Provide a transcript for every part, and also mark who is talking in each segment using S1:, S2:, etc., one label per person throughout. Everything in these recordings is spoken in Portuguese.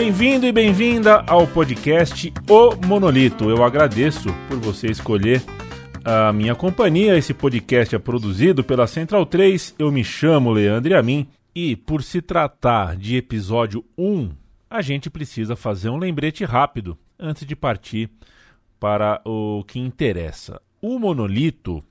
S1: Bem-vindo e bem-vinda ao podcast O Monolito. Eu agradeço por você escolher a minha companhia. Esse podcast é produzido pela Central 3. Eu me chamo Leandro Amin e por se tratar de episódio 1, a gente precisa fazer um lembrete rápido antes de partir para o que interessa. O Monolito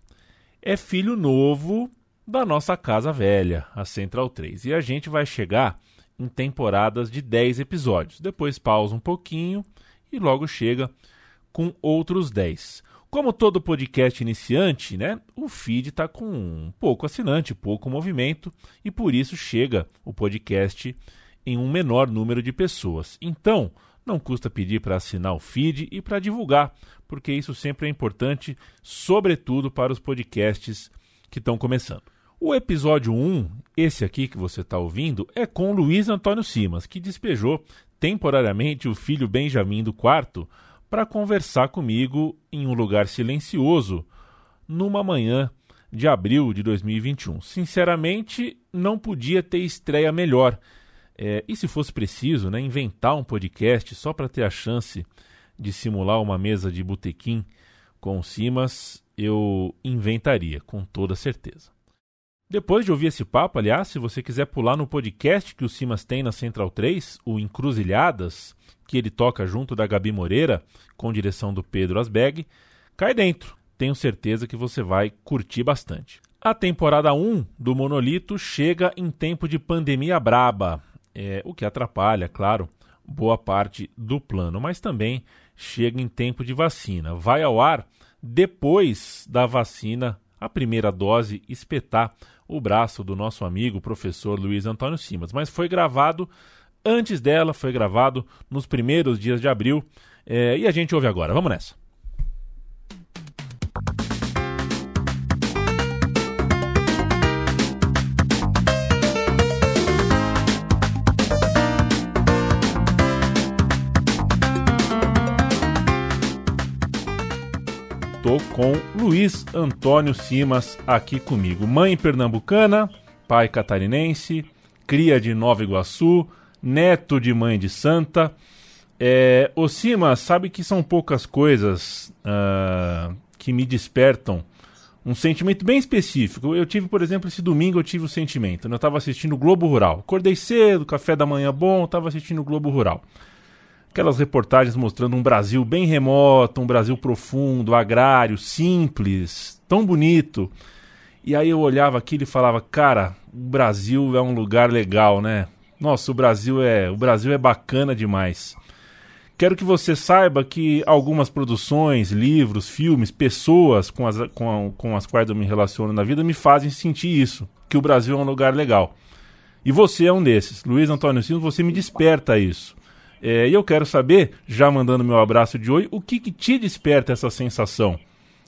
S1: é filho novo da nossa casa velha, a Central 3, e a gente vai chegar em temporadas de 10 episódios. Depois pausa um pouquinho e logo chega com outros 10. Como todo podcast iniciante, né, o feed está com pouco assinante, pouco movimento e por isso chega o podcast em um menor número de pessoas. Então, não custa pedir para assinar o feed e para divulgar, porque isso sempre é importante, sobretudo para os podcasts que estão começando. O episódio 1, esse aqui que você está ouvindo, é com Luiz Antônio Simas, que despejou temporariamente o filho Benjamin do quarto para conversar comigo em um lugar silencioso numa manhã de abril de 2021. Sinceramente, não podia ter estreia melhor. É, e se fosse preciso, né, inventar um podcast só para ter a chance de simular uma mesa de botequim com o Simas, eu inventaria, com toda certeza. Depois de ouvir esse papo, aliás, se você quiser pular no podcast que o Simas tem na Central 3, o Encruzilhadas, que ele toca junto da Gabi Moreira, com direção do Pedro Asbeg, cai dentro. Tenho certeza que você vai curtir bastante. A temporada 1 do Monolito chega em tempo de pandemia braba, é, o que atrapalha, claro, boa parte do plano, mas também chega em tempo de vacina. Vai ao ar depois da vacina, a primeira dose, espetar o braço do nosso amigo professor Luiz Antônio Simas, mas foi gravado antes dela, foi gravado nos primeiros dias de abril é, e a gente ouve agora. Vamos nessa. Estou com Luiz Antônio Simas aqui comigo. Mãe pernambucana, pai catarinense, cria de Nova Iguaçu, neto de mãe de santa. É, o Simas sabe que são poucas coisas uh, que me despertam um sentimento bem específico. Eu tive, por exemplo, esse domingo eu tive o sentimento. Né? Eu estava assistindo o Globo Rural. Acordei cedo, café da manhã bom, estava assistindo o Globo Rural aquelas reportagens mostrando um Brasil bem remoto, um Brasil profundo, agrário, simples, tão bonito. E aí eu olhava aquilo e falava, cara, o Brasil é um lugar legal, né? Nossa, o Brasil é, o Brasil é bacana demais. Quero que você saiba que algumas produções, livros, filmes, pessoas com as, com, com as quais eu me relaciono na vida me fazem sentir isso, que o Brasil é um lugar legal. E você é um desses. Luiz Antônio Silva, você me desperta isso. É, e eu quero saber, já mandando meu abraço de oi, o que, que te desperta essa sensação?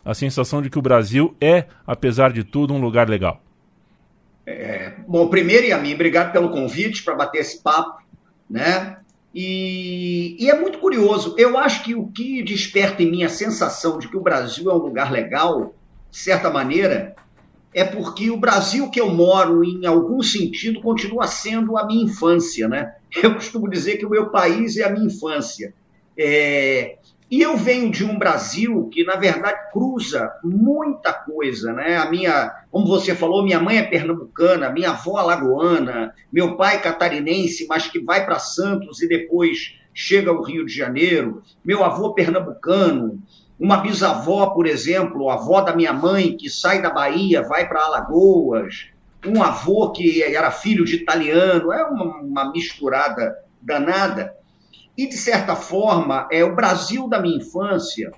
S1: A sensação de que o Brasil é, apesar de tudo, um lugar legal.
S2: É, bom, primeiro, a mim, obrigado pelo convite para bater esse papo, né? E, e, é muito curioso. Eu acho que o que desperta em mim a sensação de que o Brasil é um lugar legal, de certa maneira, é porque o Brasil que eu moro, em algum sentido, continua sendo a minha infância, né? Eu costumo dizer que o meu país é a minha infância. É... E eu venho de um Brasil que, na verdade, cruza muita coisa, né? A minha, como você falou, minha mãe é pernambucana, minha avó alagoana, meu pai catarinense, mas que vai para Santos e depois chega ao Rio de Janeiro, meu avô pernambucano, uma bisavó, por exemplo, a avó da minha mãe, que sai da Bahia, vai para Alagoas, um avô que era filho de italiano, é uma, uma misturada danada. E, de certa forma, é o Brasil da minha infância,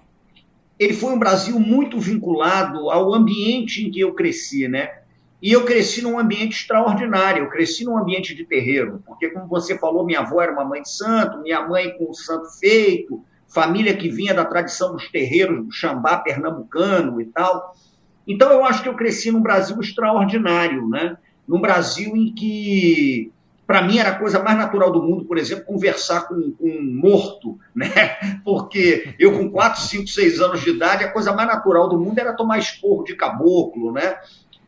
S2: ele foi um Brasil muito vinculado ao ambiente em que eu cresci, né? E eu cresci num ambiente extraordinário, eu cresci num ambiente de terreiro, porque, como você falou, minha avó era uma mãe de santo, minha mãe com o santo feito, família que vinha da tradição dos terreiros do Xambá pernambucano e tal. Então eu acho que eu cresci num Brasil extraordinário, né? Num Brasil em que, para mim, era a coisa mais natural do mundo, por exemplo, conversar com, com um morto, né? Porque eu, com 4, 5, 6 anos de idade, a coisa mais natural do mundo era tomar esporro de caboclo, né?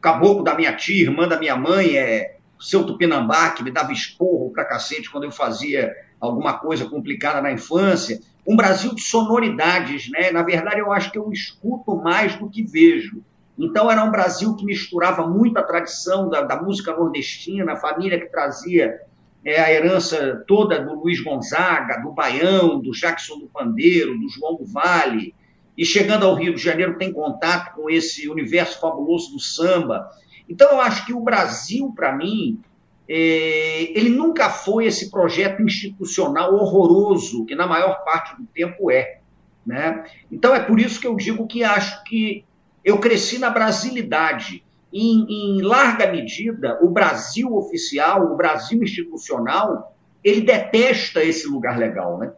S2: Caboclo da minha tia, irmã da minha mãe, é seu Tupinambá, que me dava esporro pra cacete quando eu fazia alguma coisa complicada na infância. Um Brasil de sonoridades, né? Na verdade, eu acho que eu escuto mais do que vejo. Então, era um Brasil que misturava muito a tradição da, da música nordestina, a família que trazia é, a herança toda do Luiz Gonzaga, do Baião, do Jackson do Pandeiro, do João do Vale, e chegando ao Rio de Janeiro tem contato com esse universo fabuloso do samba. Então, eu acho que o Brasil, para mim, é, ele nunca foi esse projeto institucional horroroso, que na maior parte do tempo é. Né? Então, é por isso que eu digo que acho que eu cresci na brasilidade. Em, em larga medida, o Brasil oficial, o Brasil institucional, ele detesta esse lugar legal. Né?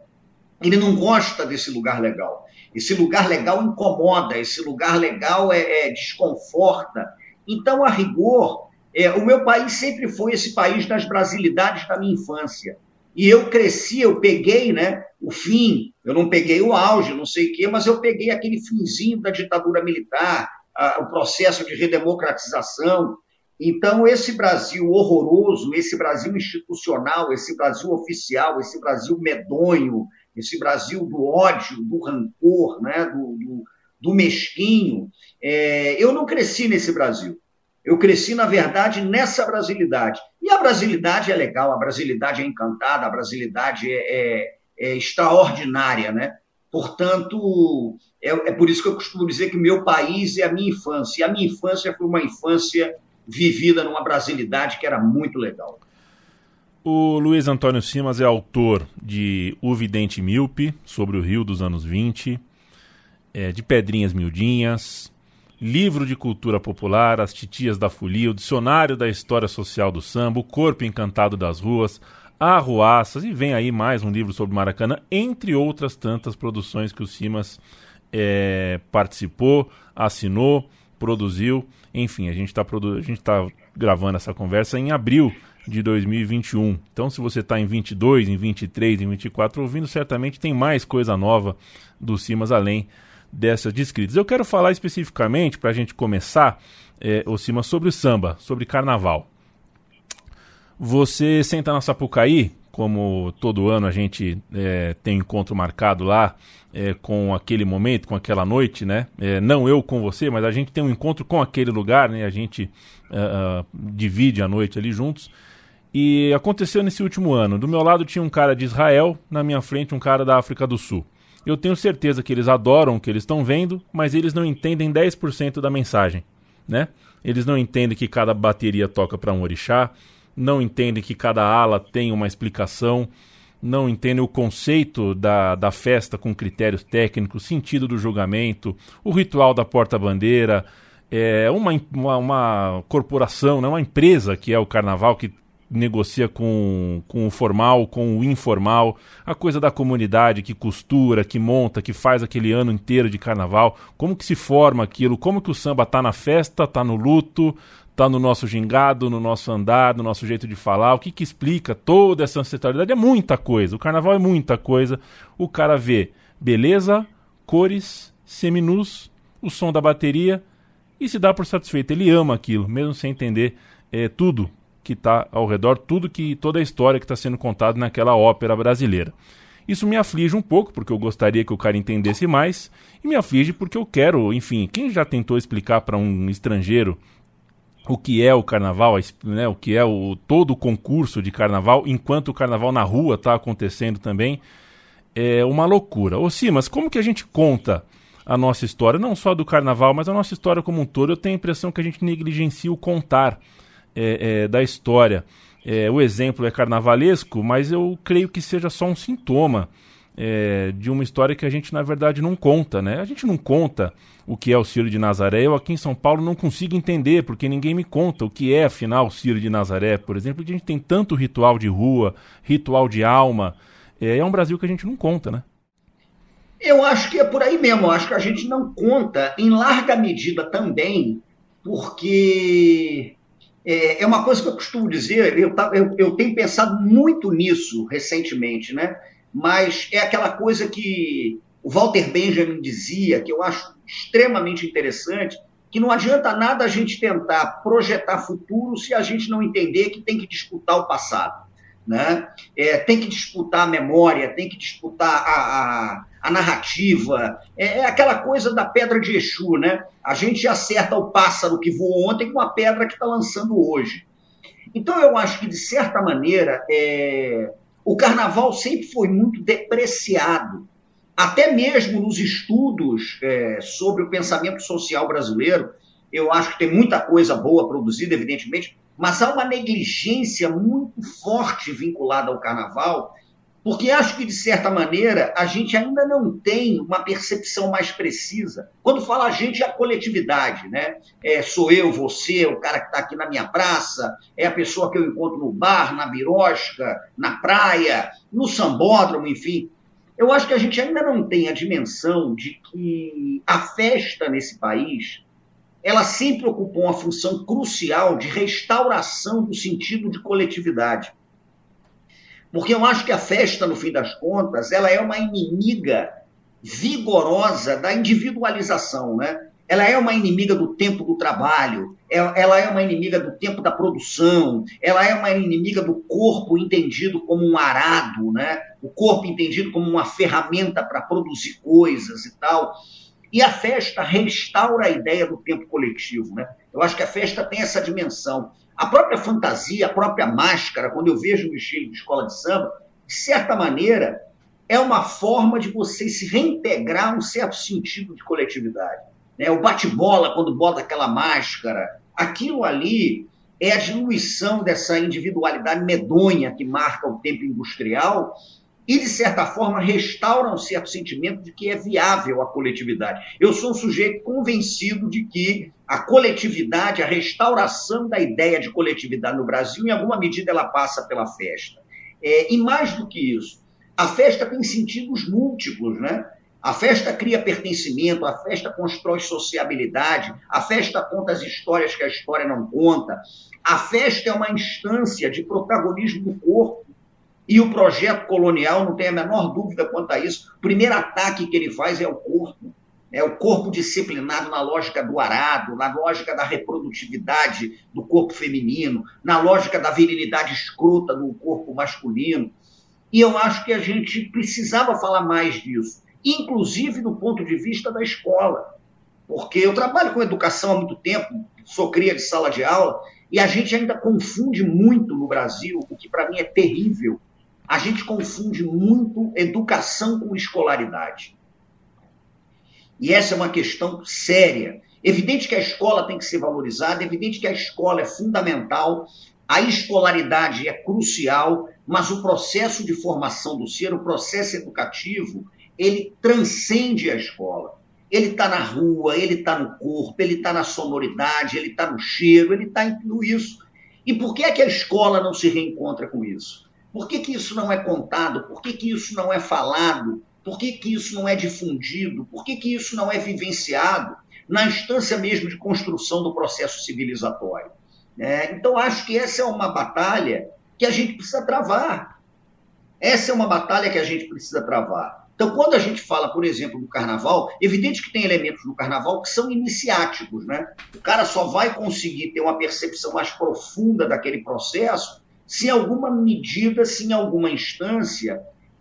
S2: Ele não gosta desse lugar legal. Esse lugar legal incomoda, esse lugar legal é, é desconforta. Então, a rigor, é, o meu país sempre foi esse país das brasilidades da minha infância. E eu cresci, eu peguei né, o fim, eu não peguei o auge, não sei o quê, mas eu peguei aquele finzinho da ditadura militar, a, o processo de redemocratização. Então, esse Brasil horroroso, esse Brasil institucional, esse Brasil oficial, esse Brasil medonho, esse Brasil do ódio, do rancor, né, do, do, do mesquinho, é, eu não cresci nesse Brasil. Eu cresci, na verdade, nessa brasilidade. E a brasilidade é legal, a brasilidade é encantada, a brasilidade é, é, é extraordinária, né? Portanto, é, é, por isso que eu costumo dizer que meu país é a minha infância. E a minha infância foi uma infância vivida numa brasilidade que era muito legal.
S1: O Luiz Antônio Simas é autor de O Vidente Míope, sobre o Rio dos anos 20, é, de Pedrinhas Miudinhas, livro de cultura popular, As Titias da Folia, o Dicionário da História Social do Samba, O Corpo Encantado das Ruas, Arruaças, e vem aí mais um livro sobre Maracanã, entre outras tantas produções que o Simas é, participou, assinou, produziu. Enfim, a gente está produ tá gravando essa conversa em abril de 2021. Então, se você está em 22, em 23, em 24 ouvindo, certamente tem mais coisa nova do Simas além dessas descritas. Eu quero falar especificamente, para a gente começar, é, o Cima, sobre o samba, sobre carnaval. Você senta na Sapucaí, como todo ano a gente é, tem encontro marcado lá é, com aquele momento, com aquela noite, né? É, não eu com você, mas a gente tem um encontro com aquele lugar, né? A gente uh, divide a noite ali juntos. E aconteceu nesse último ano. Do meu lado tinha um cara de Israel, na minha frente um cara da África do Sul. Eu tenho certeza que eles adoram o que eles estão vendo, mas eles não entendem 10% da mensagem, né? Eles não entendem que cada bateria toca para um orixá, não entendem que cada ala tem uma explicação, não entendem o conceito da, da festa com critérios técnicos, sentido do julgamento, o ritual da porta-bandeira, é uma, uma, uma corporação, né, uma empresa que é o carnaval, que negocia com, com o formal, com o informal, a coisa da comunidade que costura, que monta, que faz aquele ano inteiro de carnaval, como que se forma aquilo, como que o samba tá na festa, tá no luto, tá no nosso gingado, no nosso andar, no nosso jeito de falar, o que que explica toda essa ancestralidade, é muita coisa, o carnaval é muita coisa, o cara vê beleza, cores, seminus, o som da bateria e se dá por satisfeito, ele ama aquilo, mesmo sem entender é, tudo que está ao redor, tudo que toda a história que está sendo contada naquela ópera brasileira. Isso me aflige um pouco, porque eu gostaria que o cara entendesse mais, e me aflige porque eu quero, enfim, quem já tentou explicar para um estrangeiro o que é o carnaval, né, o que é o, todo o concurso de carnaval, enquanto o carnaval na rua está acontecendo também, é uma loucura. Ô Simas, como que a gente conta a nossa história, não só do carnaval, mas a nossa história como um todo? Eu tenho a impressão que a gente negligencia o contar é, é, da história. É, o exemplo é carnavalesco, mas eu creio que seja só um sintoma é, de uma história que a gente, na verdade, não conta. Né? A gente não conta o que é o Ciro de Nazaré. Eu aqui em São Paulo não consigo entender, porque ninguém me conta o que é, afinal, o Ciro de Nazaré, por exemplo. A gente tem tanto ritual de rua, ritual de alma. É, é um Brasil que a gente não conta, né?
S2: Eu acho que é por aí mesmo. Eu acho que a gente não conta, em larga medida também, porque é, é uma coisa que eu costumo dizer, eu, eu, eu tenho pensado muito nisso recentemente, né? mas é aquela coisa que o Walter Benjamin dizia, que eu acho extremamente interessante, que não adianta nada a gente tentar projetar futuro se a gente não entender que tem que disputar o passado. né? É, tem que disputar a memória, tem que disputar a, a, a narrativa. É, é, aquela coisa da pedra de Exu, né? A gente acerta o pássaro que voou ontem com a pedra que está lançando hoje. Então, eu acho que, de certa maneira, é, o carnaval sempre foi muito depreciado. Até mesmo nos estudos é, sobre o pensamento social brasileiro, eu acho que tem muita coisa boa produzida, evidentemente, mas há uma negligência muito forte vinculada ao carnaval, porque acho que, de certa maneira, a gente ainda não tem uma percepção mais precisa. Quando fala a gente, é a coletividade, né? É, sou eu, você, o cara que está aqui na minha praça, é a pessoa que eu encontro no bar, na birosca, na praia, no sambódromo, enfim. Eu acho que a gente ainda não tem a dimensão de que a festa nesse país ela sempre ocupou uma função crucial de restauração do sentido de coletividade. Porque eu acho que a festa, no fim das contas, ela é uma inimiga vigorosa da individualização, né? Ela é uma inimiga do tempo do trabalho, é, ela é uma inimiga do tempo da produção, ela é uma inimiga do corpo entendido como um arado, né? O corpo entendido como uma ferramenta para produzir coisas e tal. E a festa restaura a ideia do tempo coletivo. Né? Eu acho que a festa tem essa dimensão. A própria fantasia, a própria máscara, quando eu vejo o desfile de escola de samba, de certa maneira, é uma forma de você se reintegrar um certo sentido de coletividade. Né? O bate-bola, quando bota aquela máscara, aquilo ali é a diluição dessa individualidade medonha que marca o tempo industrial e, de certa forma, restaura um certo sentimento de que é viável a coletividade. Eu sou um sujeito convencido de que a coletividade, a restauração da ideia de coletividade no Brasil, em alguma medida, ela passa pela festa. É, e mais do que isso, a festa tem sentidos múltiplos, né? A festa cria pertencimento, a festa constrói sociabilidade, a festa conta as histórias que a história não conta. A festa é uma instância de protagonismo do corpo e o projeto colonial, não tem a menor dúvida quanto a isso, o primeiro ataque que ele faz é o corpo. É o corpo disciplinado na lógica do arado, na lógica da reprodutividade do corpo feminino, na lógica da virilidade escrota do corpo masculino. E eu acho que a gente precisava falar mais disso, inclusive do ponto de vista da escola. Porque eu trabalho com educação há muito tempo, sou cria de sala de aula, e a gente ainda confunde muito no Brasil, o que para mim é terrível, a gente confunde muito educação com escolaridade. E essa é uma questão séria. Evidente que a escola tem que ser valorizada, evidente que a escola é fundamental, a escolaridade é crucial, mas o processo de formação do ser, o processo educativo, ele transcende a escola. Ele está na rua, ele está no corpo, ele está na sonoridade, ele está no cheiro, ele está em tudo isso. E por que é que a escola não se reencontra com isso? Por que, que isso não é contado? Por que, que isso não é falado? Por que, que isso não é difundido? Por que, que isso não é vivenciado na instância mesmo de construção do processo civilizatório? É, então, acho que essa é uma batalha que a gente precisa travar. Essa é uma batalha que a gente precisa travar. Então, quando a gente fala, por exemplo, do carnaval, evidente que tem elementos no carnaval que são iniciáticos, né? O cara só vai conseguir ter uma percepção mais profunda daquele processo se em alguma medida, se em alguma instância,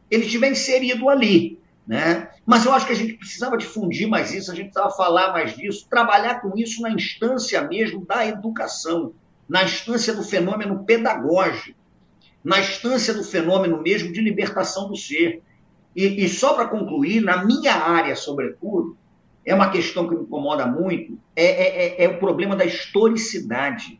S2: ele tiver inserido ali. Né? Mas eu acho que a gente precisava difundir mais isso, a gente precisava falar mais disso, trabalhar com isso na instância mesmo da educação, na instância do fenômeno pedagógico, na instância do fenômeno mesmo de libertação do ser. E, e só para concluir, na minha área, sobretudo, é uma questão que me incomoda muito, é, é, é, é o problema da historicidade.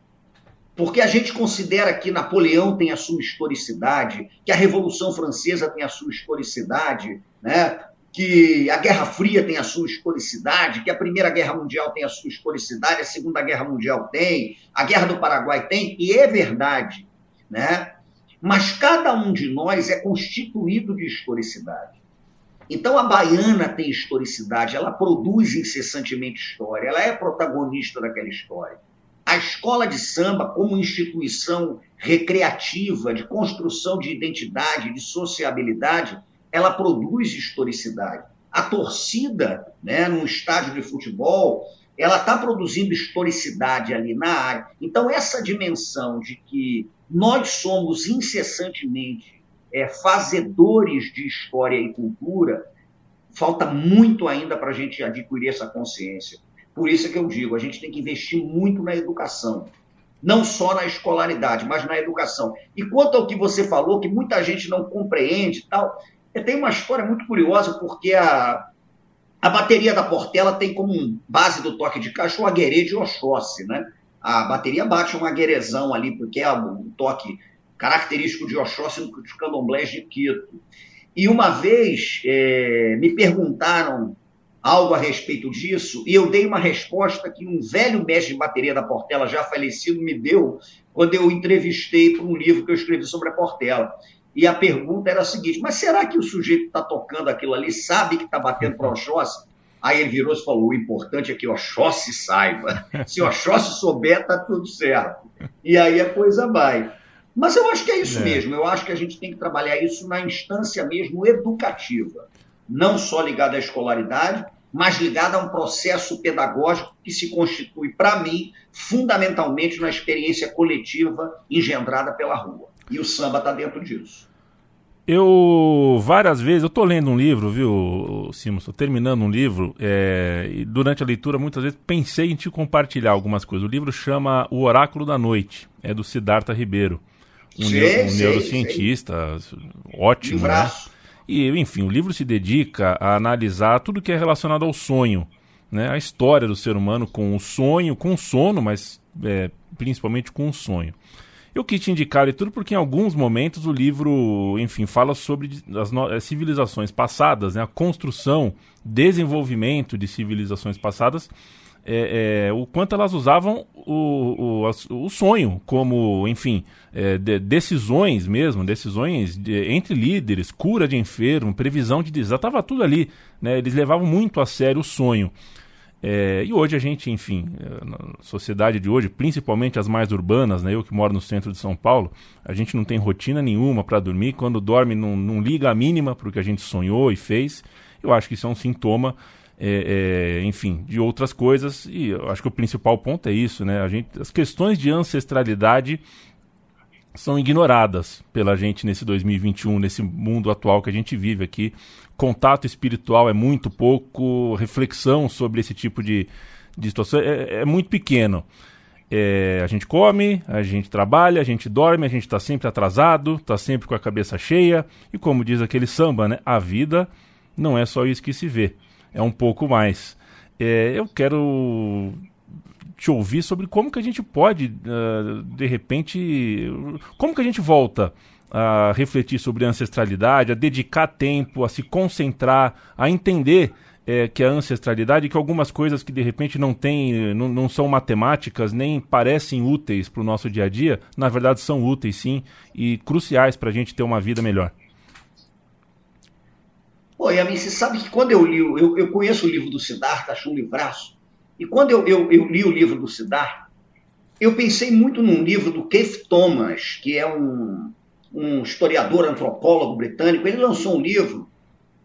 S2: Porque a gente considera que Napoleão tem a sua historicidade, que a Revolução Francesa tem a sua historicidade, né? que a Guerra Fria tem a sua historicidade, que a Primeira Guerra Mundial tem a sua historicidade, a Segunda Guerra Mundial tem, a Guerra do Paraguai tem, e é verdade. Né? Mas cada um de nós é constituído de historicidade. Então a baiana tem historicidade, ela produz incessantemente história, ela é protagonista daquela história. A escola de samba, como instituição recreativa, de construção de identidade, de sociabilidade, ela produz historicidade. A torcida, né, num estádio de futebol, ela está produzindo historicidade ali na área. Então, essa dimensão de que nós somos incessantemente é, fazedores de história e cultura, falta muito ainda para a gente adquirir essa consciência. Por isso é que eu digo, a gente tem que investir muito na educação. Não só na escolaridade, mas na educação. E quanto ao que você falou, que muita gente não compreende e tal, tem uma história muito curiosa, porque a, a bateria da Portela tem como base do toque de caixa o aguerê de Oxóssi, né? A bateria bate um aguerezão ali, porque é um toque característico de Oxóssi nos candomblés de Quito. E uma vez é, me perguntaram algo a respeito disso, e eu dei uma resposta que um velho mestre de bateria da Portela, já falecido, me deu quando eu entrevistei para um livro que eu escrevi sobre a Portela. E a pergunta era a seguinte: mas será que o sujeito que está tocando aquilo ali sabe que está batendo para o Oxóssi? Aí ele virou e falou: o importante é que o Oxóssi saiba. Se o Oxóssi souber, está tudo certo. E aí a coisa vai. Mas eu acho que é isso é. mesmo. Eu acho que a gente tem que trabalhar isso na instância mesmo educativa. Não só ligada à escolaridade, mas ligada a um processo pedagógico que se constitui, para mim, fundamentalmente na experiência coletiva engendrada pela rua. E o samba está dentro disso.
S1: Eu, várias vezes, eu estou lendo um livro, viu, Simon? Estou terminando um livro, é, e durante a leitura, muitas vezes, pensei em te compartilhar algumas coisas. O livro chama O Oráculo da Noite, é do Siddhartha Ribeiro, um, sei, um sei, neurocientista sei. ótimo, né? E, enfim, o livro se dedica a analisar tudo que é relacionado ao sonho, né? A história do ser humano com o sonho, com o sono, mas é, principalmente com o sonho. Eu quis te indicar e tudo porque em alguns momentos o livro, enfim, fala sobre as eh, civilizações passadas, né? a construção, desenvolvimento de civilizações passadas, é, é, o quanto elas usavam o, o, o sonho como, enfim, é, de, decisões mesmo, decisões de, entre líderes, cura de enfermo, previsão de desastre, estava tudo ali. Né? Eles levavam muito a sério o sonho. É, e hoje a gente, enfim, é, na sociedade de hoje, principalmente as mais urbanas, né, eu que moro no centro de São Paulo, a gente não tem rotina nenhuma para dormir. Quando dorme, não, não liga a mínima para o que a gente sonhou e fez. Eu acho que isso é um sintoma, é, é, enfim, de outras coisas. E eu acho que o principal ponto é isso, né? A gente, as questões de ancestralidade são ignoradas pela gente nesse 2021, nesse mundo atual que a gente vive aqui. Contato espiritual é muito pouco, reflexão sobre esse tipo de, de situação é, é muito pequeno. É, a gente come, a gente trabalha, a gente dorme, a gente está sempre atrasado, está sempre com a cabeça cheia. E como diz aquele samba, né? A vida não é só isso que se vê, é um pouco mais. É, eu quero te ouvir sobre como que a gente pode, uh, de repente, como que a gente volta a refletir sobre a ancestralidade, a dedicar tempo, a se concentrar, a entender é, que a ancestralidade, que algumas coisas que de repente não tem, não, não são matemáticas, nem parecem úteis para o nosso dia a dia, na verdade são úteis sim e cruciais para a gente ter uma vida melhor.
S2: Oi, Yamin, você sabe que quando eu li, eu, eu conheço o livro do Siddhartha, acho um livraço, e quando eu, eu, eu li o livro do Siddhartha, eu pensei muito num livro do Keith Thomas, que é um, um historiador antropólogo britânico. Ele lançou um livro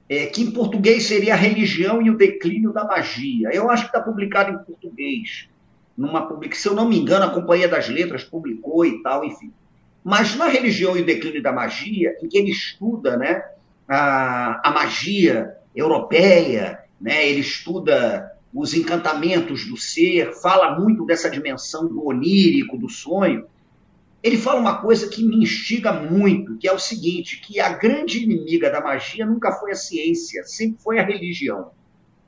S2: é, que em português seria A Religião e o Declínio da Magia. Eu acho que está publicado em português. Numa public... Se eu não me engano, a Companhia das Letras publicou e tal, enfim. Mas na Religião e o Declínio da Magia, em que ele estuda né, a, a magia europeia, né, ele estuda os encantamentos do ser, fala muito dessa dimensão do onírico, do sonho. Ele fala uma coisa que me instiga muito, que é o seguinte, que a grande inimiga da magia nunca foi a ciência, sempre foi a religião,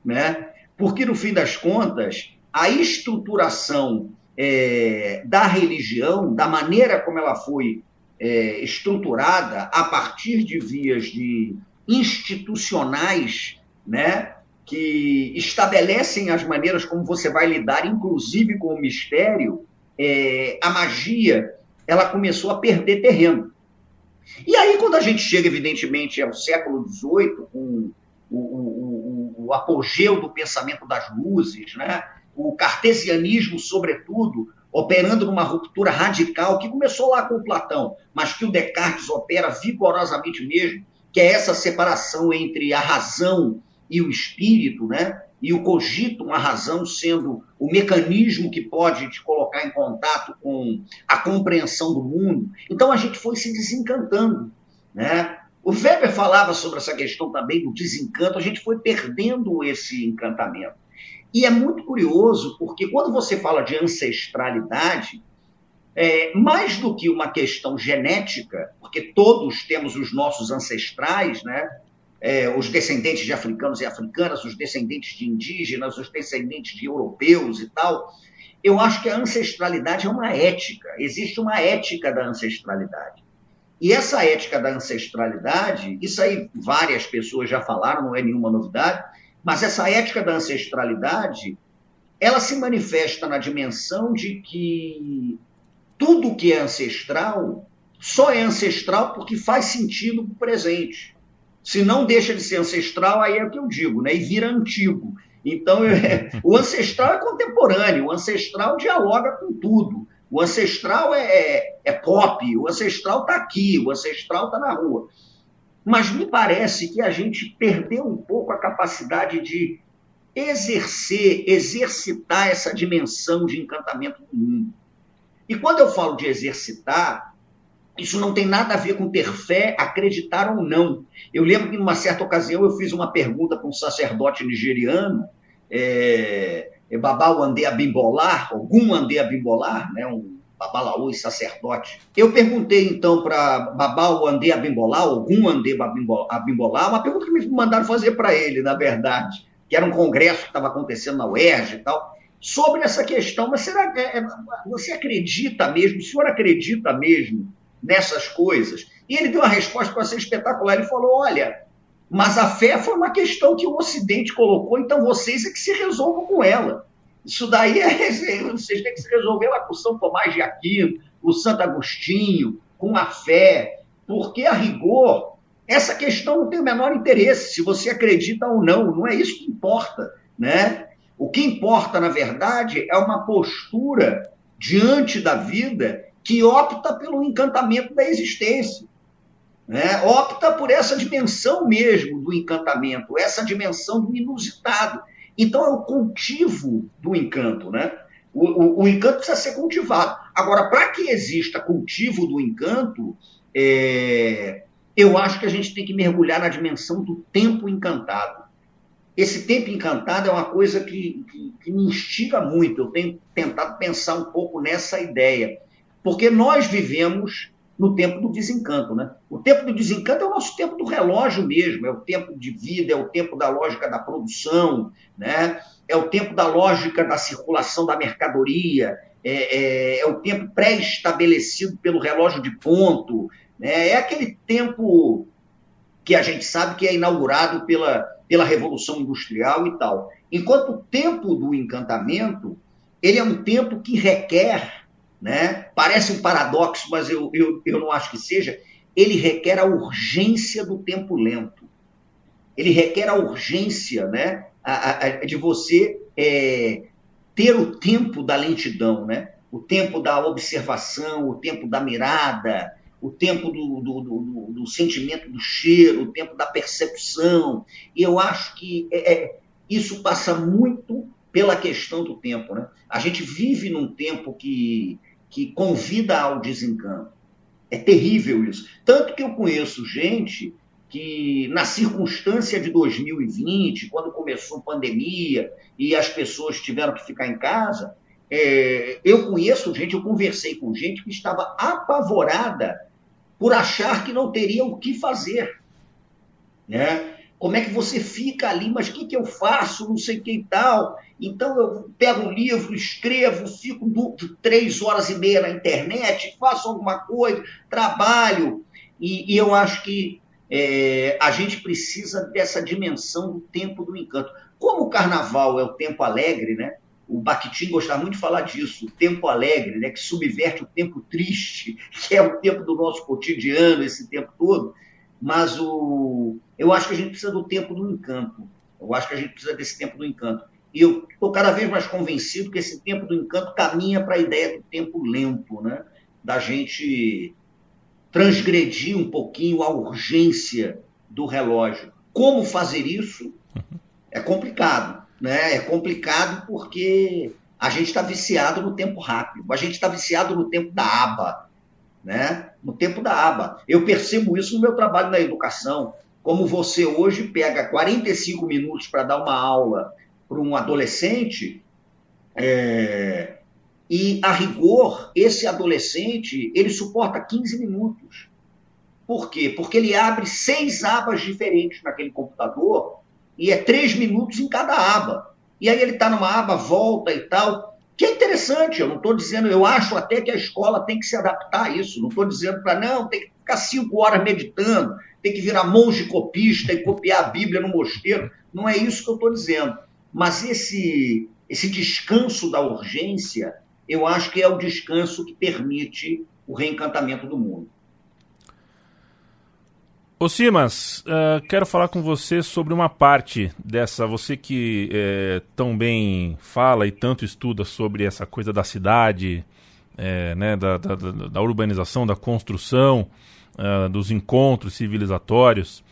S2: né? Porque no fim das contas, a estruturação é, da religião, da maneira como ela foi é, estruturada a partir de vias de institucionais, né? que estabelecem as maneiras como você vai lidar, inclusive com o mistério, é, a magia ela começou a perder terreno. E aí, quando a gente chega, evidentemente, ao século XVIII, com o, o, o, o apogeu do pensamento das luzes, né? o cartesianismo, sobretudo, operando numa ruptura radical, que começou lá com Platão, mas que o Descartes opera vigorosamente mesmo, que é essa separação entre a razão e o espírito, né? e o cogito, uma razão sendo o mecanismo que pode te colocar em contato com a compreensão do mundo. Então a gente foi se desencantando. Né? O Weber falava sobre essa questão também do desencanto, a gente foi perdendo esse encantamento. E é muito curioso, porque quando você fala de ancestralidade, é, mais do que uma questão genética, porque todos temos os nossos ancestrais, né? é, os descendentes de africanos e africanas, os descendentes de indígenas, os descendentes de europeus e tal. Eu acho que a ancestralidade é uma ética, existe uma ética da ancestralidade. E essa ética da ancestralidade, isso aí várias pessoas já falaram, não é nenhuma novidade, mas essa ética da ancestralidade, ela se manifesta na dimensão de que tudo que é ancestral só é ancestral porque faz sentido para o presente. Se não deixa de ser ancestral, aí é o que eu digo, né? E vira antigo. Então, é, o ancestral é contemporâneo, o ancestral dialoga com tudo. O ancestral é, é, é pop, o ancestral está aqui, o ancestral está na rua. Mas me parece que a gente perdeu um pouco a capacidade de exercer, exercitar essa dimensão de encantamento do mundo. E quando eu falo de exercitar, isso não tem nada a ver com ter fé, acreditar ou não. Eu lembro que, numa certa ocasião, eu fiz uma pergunta para um sacerdote nigeriano, é, é Babau Ande Abimbolar, algum Ande Abimbolar, né, um babalaú e sacerdote. Eu perguntei, então, para Babau Ande Abimbolar, algum Ande Abimbolar, uma pergunta que me mandaram fazer para ele, na verdade, que era um congresso que estava acontecendo na UERJ e tal, sobre essa questão. Mas será que é, você acredita mesmo, o senhor acredita mesmo nessas coisas? E ele deu uma resposta para ser espetacular. Ele falou: olha, mas a fé foi uma questão que o Ocidente colocou, então vocês é que se resolvam com ela. Isso daí é, vocês têm que se resolver lá com São Tomás de Aquino, com Santo Agostinho, com a fé, porque a rigor, essa questão não tem o menor interesse, se você acredita ou não, não é isso que importa, né? O que importa, na verdade, é uma postura diante da vida que opta pelo encantamento da existência. Né? Opta por essa dimensão mesmo do encantamento, essa dimensão do inusitado. Então é o cultivo do encanto. Né? O, o, o encanto precisa ser cultivado. Agora, para que exista cultivo do encanto, é, eu acho que a gente tem que mergulhar na dimensão do tempo encantado. Esse tempo encantado é uma coisa que, que, que me instiga muito. Eu tenho tentado pensar um pouco nessa ideia porque nós vivemos no tempo do desencanto. Né? O tempo do desencanto é o nosso tempo do relógio mesmo, é o tempo de vida, é o tempo da lógica da produção, né? é o tempo da lógica da circulação da mercadoria, é, é, é o tempo pré-estabelecido pelo relógio de ponto, né? é aquele tempo que a gente sabe que é inaugurado pela, pela Revolução Industrial e tal. Enquanto o tempo do encantamento, ele é um tempo que requer né? Parece um paradoxo, mas eu, eu, eu não acho que seja. Ele requer a urgência do tempo lento. Ele requer a urgência né? a, a, de você é, ter o tempo da lentidão, né? o tempo da observação, o tempo da mirada, o tempo do, do, do, do, sentimento do cheiro, o tempo da percepção. E eu acho que é, é, isso passa muito pela questão do tempo. Né? A gente vive num tempo que que convida ao desencanto. É terrível isso. Tanto que eu conheço gente que, na circunstância de 2020, quando começou a pandemia e as pessoas tiveram que ficar em casa, é, eu conheço gente, eu conversei com gente que estava apavorada por achar que não teria o que fazer. Né? Como é que você fica ali, mas o que, que eu faço, não sei o que e tal. Então eu pego um livro, escrevo, fico três horas e meia na internet, faço alguma coisa, trabalho. E, e eu acho que é, a gente precisa dessa dimensão do tempo do encanto. Como o carnaval é o tempo alegre, né? O Bakhtin gostava muito de falar disso, o tempo alegre, né, que subverte o tempo triste, que é o tempo do nosso cotidiano, esse tempo todo. Mas o, eu acho que a gente precisa do tempo do encanto. Eu acho que a gente precisa desse tempo do encanto. E eu estou cada vez mais convencido que esse tempo do encanto caminha para a ideia do tempo lento, né? da gente transgredir um pouquinho a urgência do relógio. Como fazer isso é complicado, né? É complicado porque a gente está viciado no tempo rápido, a gente está viciado no tempo da aba, né? No tempo da aba. Eu percebo isso no meu trabalho na educação. Como você hoje pega 45 minutos para dar uma aula para um adolescente, é... e a rigor, esse adolescente ele suporta 15 minutos. Por quê? Porque ele abre seis abas diferentes naquele computador e é três minutos em cada aba. E aí ele está numa aba, volta e tal. Que é interessante, eu não estou dizendo, eu acho até que a escola tem que se adaptar a isso. Não estou dizendo para não, tem que ficar cinco horas meditando, tem que virar monge copista e copiar a Bíblia no mosteiro. Não é isso que eu estou dizendo. Mas esse, esse descanso da urgência, eu acho que é o descanso que permite o reencantamento do mundo.
S1: Ô Simas, uh, quero falar com você sobre uma parte dessa. Você que é, tão bem fala e tanto estuda sobre essa coisa da cidade, é, né, da, da, da, urbanização, da construção, uh, dos encontros civilizatórios.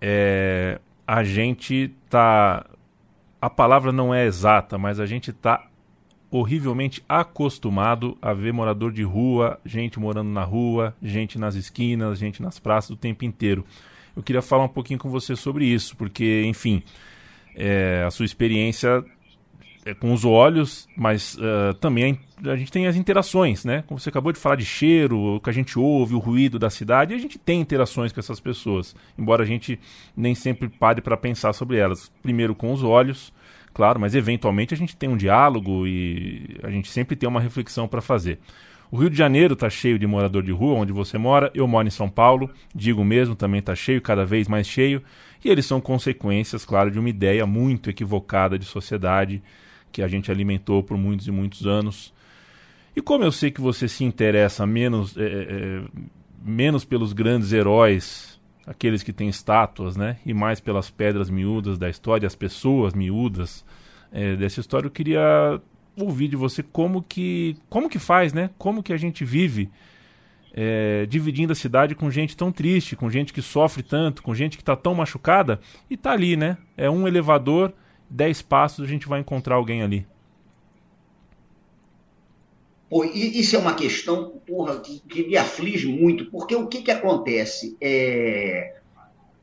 S1: É, a gente tá. A palavra não é exata, mas a gente tá horrivelmente acostumado a ver morador de rua, gente morando na rua, gente nas esquinas, gente nas praças o tempo inteiro. Eu queria falar um pouquinho com você sobre isso, porque, enfim, é, a sua experiência é com os olhos, mas uh, também a gente tem as interações, né? Como você acabou de falar de cheiro, o que a gente ouve, o ruído da cidade, a gente tem interações com essas pessoas, embora a gente nem sempre pare para pensar sobre elas. Primeiro com os olhos, claro, mas eventualmente a gente tem um diálogo e a gente sempre tem uma reflexão para fazer. O Rio de Janeiro está cheio de morador de rua, onde você mora. Eu moro em São Paulo, digo mesmo, também está cheio, cada vez mais cheio. E eles são consequências, claro, de uma ideia muito equivocada de sociedade que a gente alimentou por muitos e muitos anos. E como eu sei que você se interessa menos, é, é, menos pelos grandes heróis aqueles que têm estátuas, né? E mais pelas pedras miúdas da história, as pessoas miúdas é, dessa história. Eu queria ouvir de você como que como que faz, né? Como que a gente vive é, dividindo a cidade com gente tão triste, com gente que sofre tanto, com gente que está tão machucada e tá ali, né? É um elevador, dez passos a gente vai encontrar alguém ali.
S2: Pô, isso é uma questão porra, que, que, me aflige muito, porque o que, que acontece? É...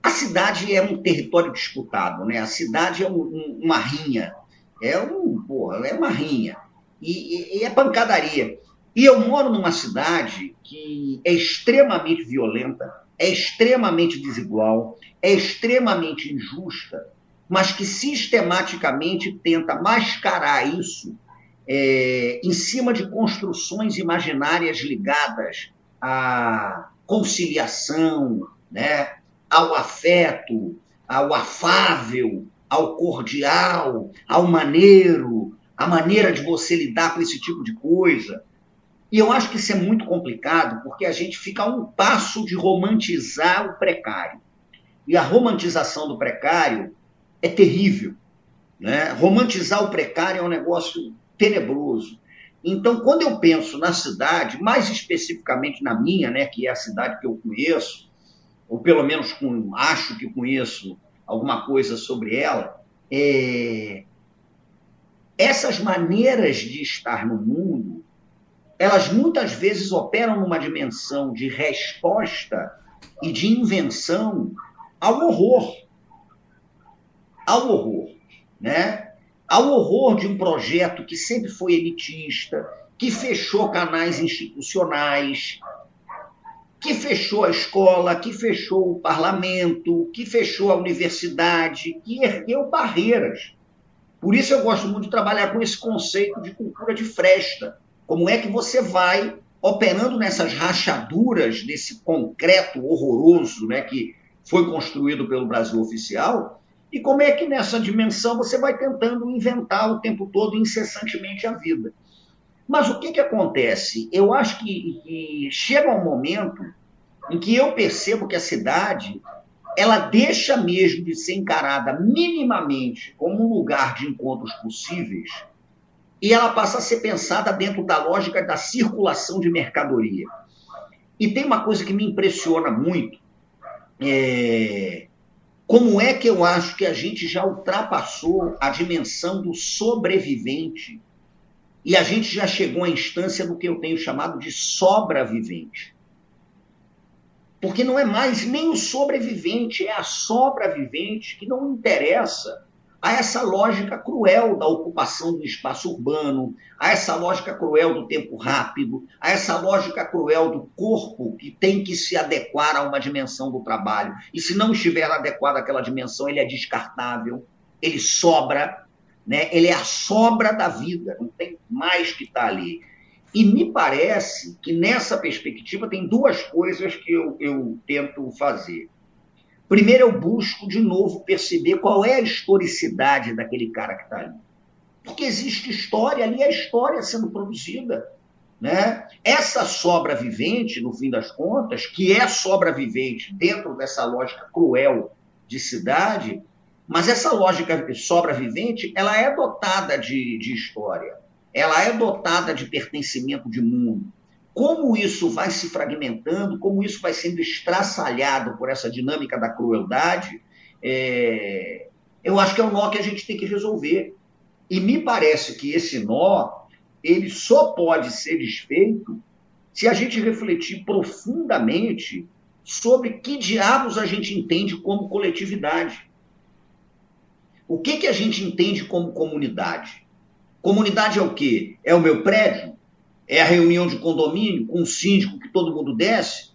S2: A cidade é um território disputado, né? a cidade é um, um, uma rinha, é, um, porra, é uma rinha, e, e, é pancadaria. E eu moro numa cidade que é extremamente violenta, é extremamente desigual, é extremamente injusta, mas que sistematicamente tenta mascarar isso é, em cima de construções imaginárias ligadas à conciliação, né, ao afeto, ao afável, ao cordial, ao maneiro, a maneira de você lidar com esse tipo de coisa. E eu acho que isso é muito complicado, porque a gente fica a um passo de romantizar o precário. E a romantização do precário é terrível. Né? Romantizar o precário é um negócio tenebroso. Então, quando eu penso na cidade, mais especificamente na minha, né, que é a cidade que eu conheço, ou pelo menos com, acho que conheço alguma coisa sobre ela, é... essas maneiras de estar no mundo, elas muitas vezes operam numa dimensão de resposta e de invenção ao horror. Ao horror, né? Ao horror de um projeto que sempre foi elitista, que fechou canais institucionais, que fechou a escola, que fechou o parlamento, que fechou a universidade, que ergueu barreiras. Por isso eu gosto muito de trabalhar com esse conceito de cultura de fresta. Como é que você vai operando nessas rachaduras desse concreto horroroso né, que foi construído pelo Brasil oficial, e como é que nessa dimensão você vai tentando inventar o tempo todo, incessantemente, a vida? Mas o que, que acontece? Eu acho que, que chega um momento em que eu percebo que a cidade ela deixa mesmo de ser encarada minimamente como um lugar de encontros possíveis e ela passa a ser pensada dentro da lógica da circulação de mercadoria. E tem uma coisa que me impressiona muito, é, Como é que eu acho que a gente já ultrapassou a dimensão do sobrevivente e a gente já chegou à instância do que eu tenho chamado de sobrevivente? Porque não é mais nem o sobrevivente, é a sobrevivente que não interessa a essa lógica cruel da ocupação do espaço urbano, a essa lógica cruel do tempo rápido, a essa lógica cruel do corpo que tem que se adequar a uma dimensão do trabalho. E se não estiver adequado àquela dimensão, ele é descartável, ele sobra, né? ele é a sobra da vida, não tem mais que estar tá ali. E me parece que nessa perspectiva tem duas coisas que eu, eu tento fazer. Primeiro, eu busco de novo perceber qual é a historicidade daquele cara que está ali. Porque existe história ali, é história sendo produzida. Né? Essa sobra vivente, no fim das contas, que é sobra vivente dentro dessa lógica cruel de cidade, mas essa lógica sobra vivente, ela é dotada de, de história, ela é dotada de pertencimento de mundo, como isso vai se fragmentando, como isso vai sendo estraçalhado por essa dinâmica da crueldade, é... eu acho que é um nó que a gente tem que resolver. E me parece que esse nó, ele só pode ser desfeito se a gente refletir profundamente sobre que diabos a gente entende como coletividade. O que, que a gente entende como comunidade? Comunidade é o quê? É o meu prédio? É a reunião de condomínio com o síndico que todo mundo desce,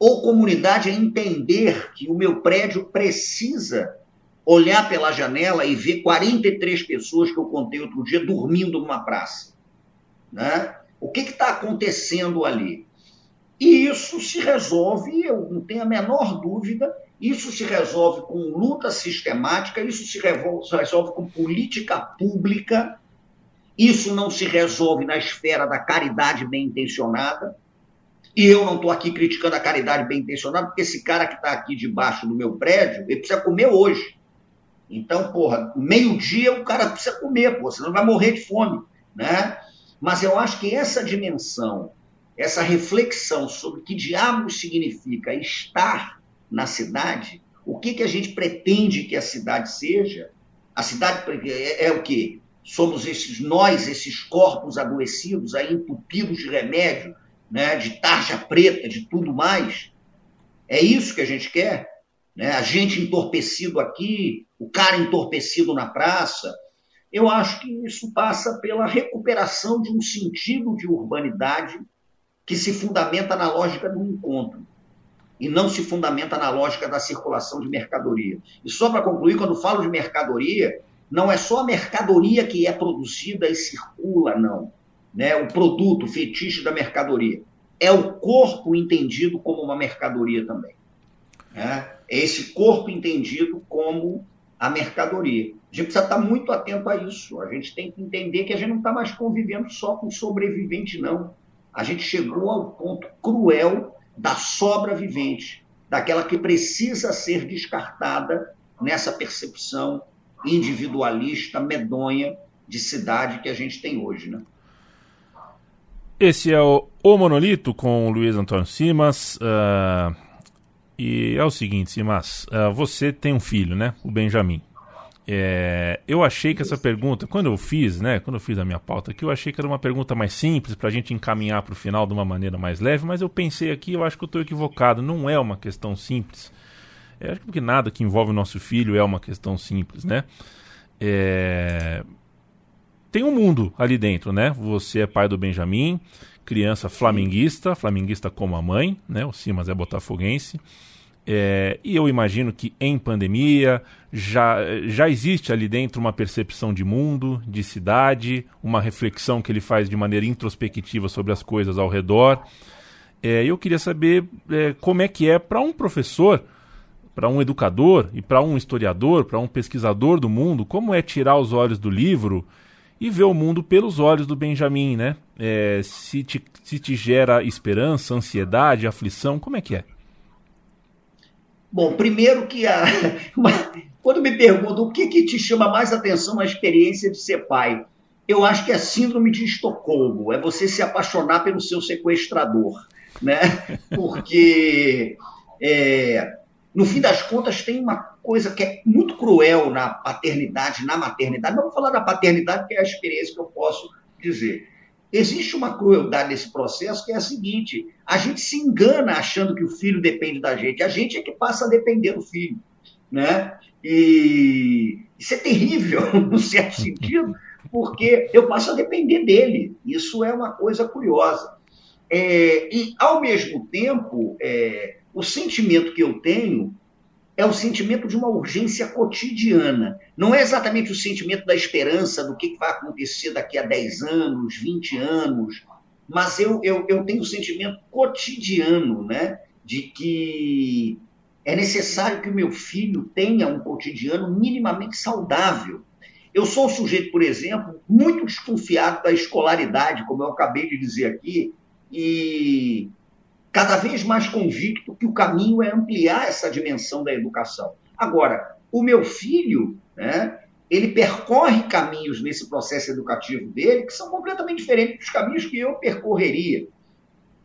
S2: ou comunidade é entender que o meu prédio precisa olhar pela janela e ver 43 pessoas que eu contei outro dia dormindo numa praça. Né? O que está acontecendo ali? E isso se resolve, eu não tenho a menor dúvida, isso se resolve com luta sistemática, isso se resolve com política pública isso não se resolve na esfera da caridade bem intencionada. E eu não estou aqui criticando a caridade bem intencionada, porque esse cara que está aqui debaixo do meu prédio, ele precisa comer hoje. Então, porra, meio-dia o cara precisa comer, pô, senão vai morrer de fome, né? Mas eu acho que essa dimensão, essa reflexão sobre que diabos significa estar na cidade, o que, que a gente pretende que a cidade seja, a cidade é, é o quê? Somos esses nós, esses corpos adoecidos, aí entupidos de remédio, né, de tarja preta, de tudo mais. É isso que a gente quer? Né? A gente entorpecido aqui, o cara entorpecido na praça. Eu acho que isso passa pela recuperação de um sentido de urbanidade que se fundamenta na lógica do encontro e não se fundamenta na lógica da circulação de mercadoria. E só para concluir, quando falo de mercadoria, não é só a mercadoria que é produzida e circula, não. Né? O produto, o fetiche da mercadoria. É o corpo entendido como uma mercadoria também. Né? É esse corpo entendido como a mercadoria. A gente precisa estar muito atento a isso. A gente tem que entender que a gente não está mais convivendo só com sobrevivente, não. A gente chegou ao ponto cruel da sobra vivente, daquela que precisa ser descartada nessa percepção individualista, medonha de cidade que a gente tem hoje, né?
S1: Esse é o, o Monolito com o Luiz Antônio Simas. Uh, e é o seguinte, Simas, uh, você tem um filho, né? O Benjamin. É, eu achei que essa pergunta, quando eu fiz, né? Quando eu fiz a minha pauta aqui, eu achei que era uma pergunta mais simples para a gente encaminhar para o final de uma maneira mais leve, mas eu pensei aqui, eu acho que eu estou equivocado. Não é uma questão simples. É, acho que nada que envolve o nosso filho é uma questão simples, né? É... Tem um mundo ali dentro, né? Você é pai do Benjamin, criança flamenguista, flamenguista como a mãe, né? O Simas é botafoguense. É, e eu imagino que em pandemia já, já existe ali dentro uma percepção de mundo, de cidade, uma reflexão que ele faz de maneira introspectiva sobre as coisas ao redor. É, eu queria saber é, como é que é para um professor para um educador e para um historiador, para um pesquisador do mundo, como é tirar os olhos do livro e ver o mundo pelos olhos do Benjamin, né? É, se, te, se te gera esperança, ansiedade, aflição, como é que é?
S2: Bom, primeiro que a... quando me perguntam o que, que te chama mais atenção na experiência de ser pai, eu acho que é síndrome de Estocolmo, é você se apaixonar pelo seu sequestrador, né? Porque é, no fim das contas, tem uma, coisa que é muito cruel na paternidade, na maternidade. Não vou falar da paternidade, que é a experiência que eu posso dizer. Existe uma crueldade nesse processo que é a seguinte: a gente se engana achando que o filho depende da gente, a gente é que passa a depender do filho. Né? E isso é terrível, no certo sentido, porque eu passo a depender dele. Isso é uma coisa curiosa. É, e, ao mesmo tempo, é, o sentimento que eu tenho é o sentimento de uma urgência cotidiana. Não é exatamente o sentimento da esperança do que vai acontecer daqui a 10 anos, 20 anos, mas eu, eu, eu tenho o sentimento cotidiano né, de que é necessário que o meu filho tenha um cotidiano minimamente saudável. Eu sou um sujeito, por exemplo, muito desconfiado da escolaridade, como eu acabei de dizer aqui, e cada vez mais convicto que o caminho é ampliar essa dimensão da educação. Agora, o meu filho, né, ele percorre caminhos nesse processo educativo dele que são completamente diferentes dos caminhos que eu percorreria.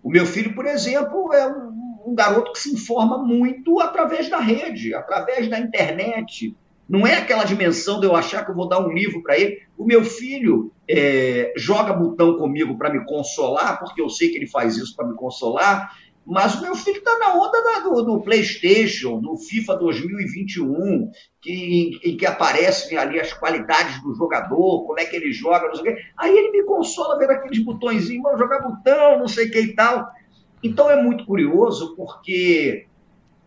S2: O meu filho, por exemplo, é um, um garoto que se informa muito através da rede, através da internet, não é aquela dimensão de eu achar que eu vou dar um livro para ele. O meu filho é, joga botão comigo para me consolar, porque eu sei que ele faz isso para me consolar. Mas o meu filho está na onda da, do, do, PlayStation, do FIFA 2021, que, em, que aparecem ali as qualidades do jogador, como é que ele joga, não sei o quê. Aí ele me consola vendo aqueles botõezinhos, vamos jogar botão, não sei o que e tal. Então é muito curioso, porque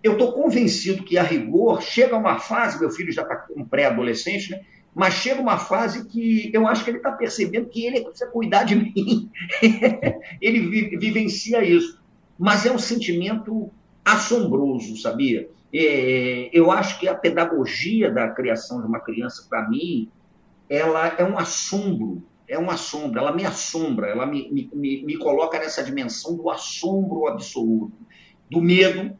S2: eu estou convencido que, a rigor, chega uma fase, meu filho já está com pré-adolescente, né? mas chega uma fase que eu acho que ele está percebendo que ele precisa cuidar de mim. ele vivencia isso. Mas é um sentimento assombroso, sabia? É, eu acho que a pedagogia da criação de uma criança, para mim, ela é um assombro, é um assombro, ela me assombra, ela me, me, me coloca nessa dimensão do assombro absoluto, do medo,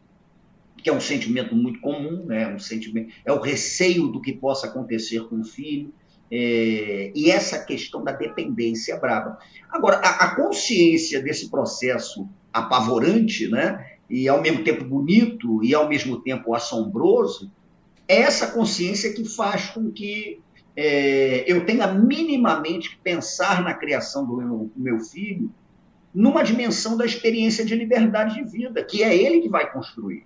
S2: que é um sentimento muito comum, né? um sentimento, é o receio do que possa acontecer com o filho, é, e essa questão da dependência brava. Agora, a, a, consciência desse processo apavorante, né? e ao mesmo tempo bonito, e ao mesmo tempo assombroso, é essa consciência que faz com que é, eu tenha minimamente que pensar na criação do meu, do meu filho numa dimensão da experiência de liberdade de vida, que é ele que vai construir.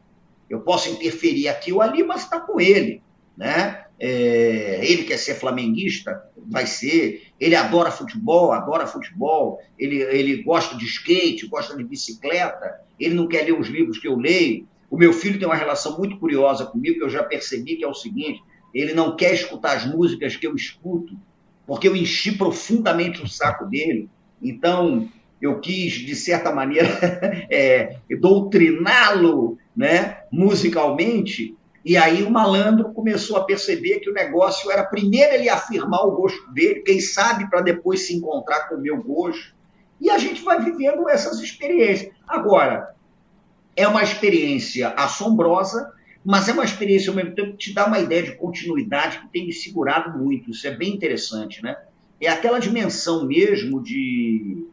S2: Eu posso interferir aqui ou ali, mas está com ele. Né? É, ele quer ser flamenguista, vai ser. Ele adora futebol, adora futebol. Ele, ele gosta de skate, gosta de bicicleta. Ele não quer ler os livros que eu leio. O meu filho tem uma relação muito curiosa comigo, que eu já percebi que é o seguinte: ele não quer escutar as músicas que eu escuto, porque eu enchi profundamente o saco dele. Então, eu quis, de certa maneira, é, doutriná-lo né, musicalmente, e aí o malandro começou a perceber que o negócio era primeiro ele afirmar o gosto dele, quem sabe para depois se encontrar com o meu gosto. E a gente vai vivendo essas experiências. Agora, é uma experiência assombrosa, mas é uma experiência ao mesmo tempo que te dá uma ideia de continuidade que tem me segurado muito. Isso é bem interessante, né? É aquela dimensão mesmo de,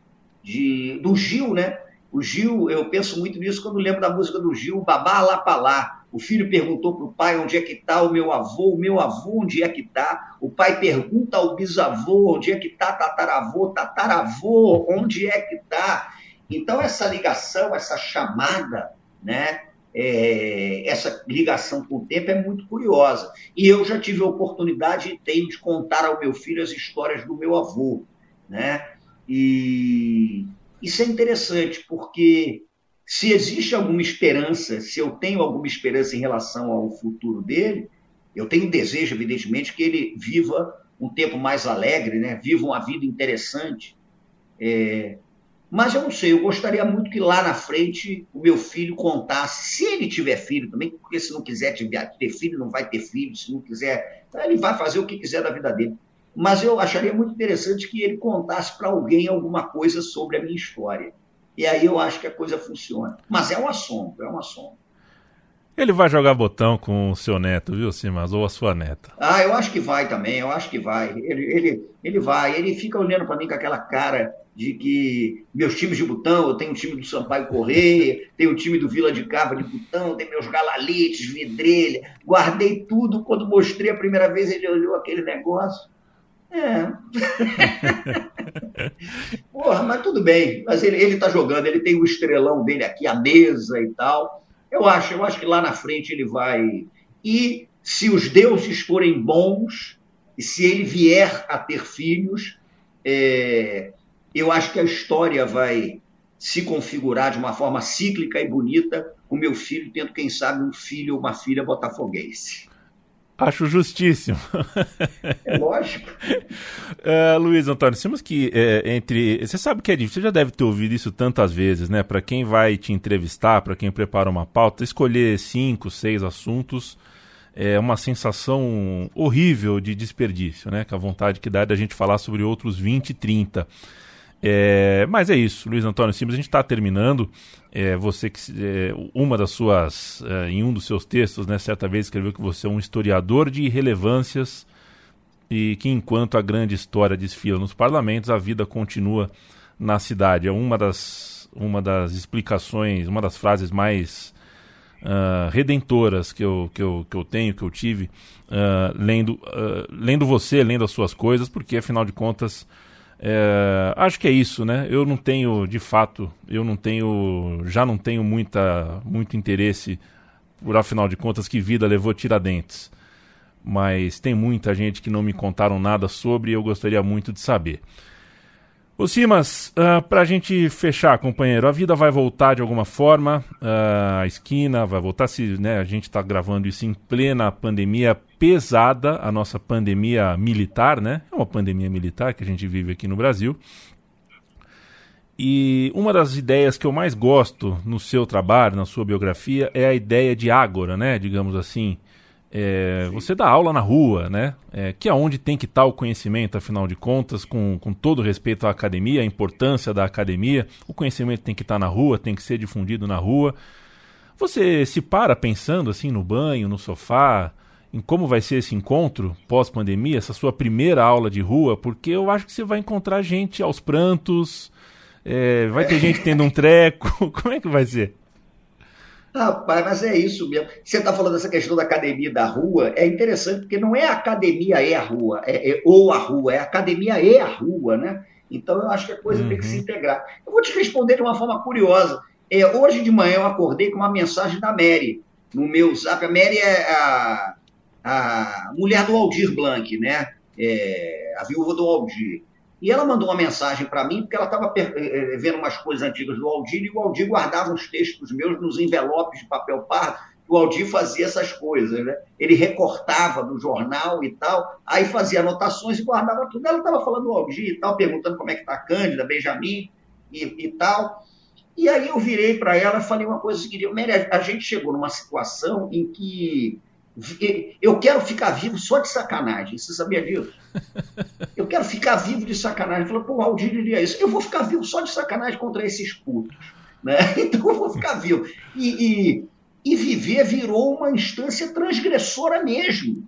S2: de do Gil, né? O Gil, eu penso muito nisso quando lembro da música do Gil, Babá lá para lá. O filho perguntou para o pai onde é que está o meu avô, o meu avô onde é que está. O pai pergunta ao bisavô onde é que está, tataravô, tataravô, onde é que está. Então, essa ligação, essa chamada, né, é, essa ligação com o tempo é muito curiosa. E eu já tive a oportunidade e tenho de contar ao meu filho as histórias do meu avô. Né? E isso é interessante, porque se existe alguma esperança, se eu tenho alguma esperança em relação ao futuro dele, eu tenho desejo, evidentemente, que ele viva um tempo mais alegre, né? viva uma vida interessante. É... Mas eu não sei, eu gostaria muito que lá na frente o meu filho contasse, se ele tiver filho também, porque se não quiser ter filho, não vai ter filho, se não quiser, ele vai fazer o que quiser da vida dele mas eu acharia muito interessante que ele contasse para alguém alguma coisa sobre a minha história. E aí eu acho que a coisa funciona. Mas é um assombro, é um assombro.
S1: Ele vai jogar botão com o seu neto, viu, Simas? Ou a sua neta?
S2: Ah, eu acho que vai também, eu acho que vai. Ele, ele, ele vai, ele fica olhando para mim com aquela cara de que meus times de botão, eu tenho o time do Sampaio Correia, tenho o time do Vila de Cava de botão, tenho meus galalites, vidrelha, guardei tudo. Quando mostrei a primeira vez, ele olhou aquele negócio. É. Porra, mas tudo bem. Mas ele, ele tá jogando, ele tem o estrelão dele aqui, a mesa e tal. Eu acho, eu acho que lá na frente ele vai. E se os deuses forem bons, e se ele vier a ter filhos, é, eu acho que a história vai se configurar de uma forma cíclica e bonita, com meu filho tendo, quem sabe, um filho ou uma filha botafoguense.
S1: Acho justíssimo.
S2: É lógico.
S1: uh, Luiz Antônio, temos que é, entre. Você sabe que é difícil, você já deve ter ouvido isso tantas vezes, né? Para quem vai te entrevistar, para quem prepara uma pauta, escolher cinco, seis assuntos é uma sensação horrível de desperdício, né? Que a vontade que dá é da gente falar sobre outros 20, 30. É, mas é isso, Luiz Antônio Simas, a gente está terminando. É, você que é, uma das suas, é, em um dos seus textos, né, certa vez escreveu que você é um historiador de irrelevâncias e que enquanto a grande história desfila nos parlamentos, a vida continua na cidade. É uma das, uma das explicações, uma das frases mais uh, redentoras que eu, que, eu, que eu tenho, que eu tive, uh, lendo, uh, lendo você, lendo as suas coisas, porque afinal de contas é, acho que é isso, né? Eu não tenho, de fato, eu não tenho, já não tenho muita, muito interesse por afinal de contas que vida levou Tiradentes. Mas tem muita gente que não me contaram nada sobre e eu gostaria muito de saber. Ô Simas, uh, para a gente fechar, companheiro, a vida vai voltar de alguma forma, uh, a esquina vai voltar, se né, a gente está gravando isso em plena pandemia pesada, a nossa pandemia militar, né? É uma pandemia militar que a gente vive aqui no Brasil. E uma das ideias que eu mais gosto no seu trabalho, na sua biografia, é a ideia de ágora, né? Digamos assim, é, você dá aula na rua, né? É, que é onde tem que estar o conhecimento, afinal de contas, com, com todo respeito à academia, a importância da academia. O conhecimento tem que estar na rua, tem que ser difundido na rua. Você se para pensando assim no banho, no sofá, em como vai ser esse encontro pós-pandemia, essa sua primeira aula de rua, porque eu acho que você vai encontrar gente aos prantos, é, vai ter gente tendo um treco. Como é que vai ser?
S2: Rapaz, mas é isso mesmo. Você está falando dessa questão da academia da rua, é interessante, porque não é a academia e a rua, é, é, ou a rua, é a academia e a rua, né? Então eu acho que a coisa uhum. tem que se uhum. integrar. Eu vou te responder de uma forma curiosa. É, hoje de manhã eu acordei com uma mensagem da Mary no meu zap. A Mary é a, a mulher do Aldir Blanc, né? É, a viúva do Aldir. E ela mandou uma mensagem para mim, porque ela estava eh, eh, vendo umas coisas antigas do Aldir, e o Aldir guardava uns textos meus nos envelopes de papel pardo, o Aldir fazia essas coisas, né? Ele recortava do jornal e tal, aí fazia anotações e guardava tudo. Ela estava falando do Aldir e tal, perguntando como é que está a Cândida, Benjamin e, e tal. E aí eu virei para ela e falei uma coisa seguinte, a gente chegou numa situação em que eu quero ficar vivo só de sacanagem. Você sabia disso? Eu quero ficar vivo de sacanagem. Falou, pô, o Aldir diria isso. Eu vou ficar vivo só de sacanagem contra esses putos. Né? Então eu vou ficar vivo. E, e, e viver virou uma instância transgressora mesmo.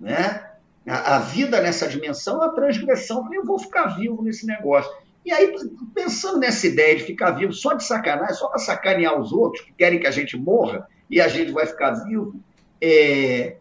S2: Né? A, a, vida nessa dimensão é uma transgressão. Eu vou ficar vivo nesse negócio. E aí, pensando nessa ideia de ficar vivo só de sacanagem, só para sacanear os outros que querem que a gente morra e a gente vai ficar vivo, é,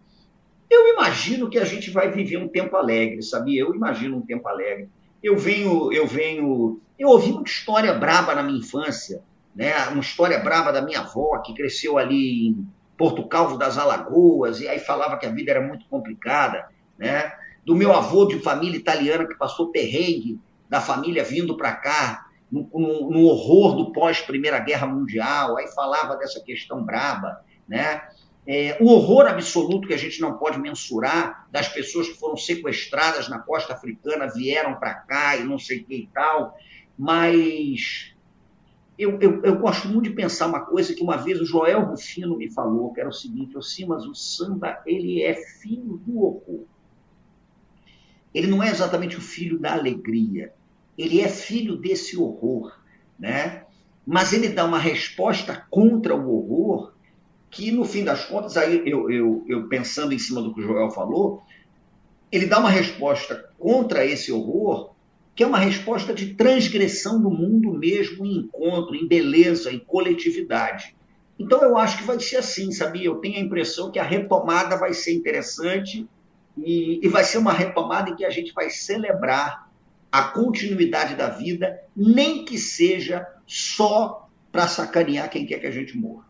S2: eu imagino que a gente vai viver um tempo alegre, sabia? Eu imagino um tempo alegre. Eu venho, eu venho, eu ouvi uma história braba na minha infância, né? Uma história braba da minha avó que cresceu ali em Porto Calvo das Alagoas e aí falava que a vida era muito complicada, né? Do meu avô de família italiana que passou perrengue da família vindo para cá no, no, no horror do pós Primeira Guerra Mundial, aí falava dessa questão braba, né? É, o horror absoluto que a gente não pode mensurar das pessoas que foram sequestradas na costa africana, vieram para cá e não sei o que e tal, mas eu, eu, eu, gosto muito de pensar uma coisa que uma vez o Joel Rufino me falou, que era o seguinte, eu sim, mas o samba ele é filho do horror. Ele não é exatamente o filho da alegria, ele é filho desse horror, né? Mas ele dá uma resposta contra o horror que, no fim das contas, aí eu, eu, eu pensando em cima do que o Joel falou, ele dá uma resposta contra esse horror, que é uma resposta de transgressão do mundo mesmo em encontro, em beleza, em coletividade. Então eu acho que vai ser assim, sabia? Eu tenho a impressão que a retomada vai ser interessante e, e vai ser uma retomada em que a gente vai celebrar a continuidade da vida, nem que seja só para sacanear quem quer que a gente morra.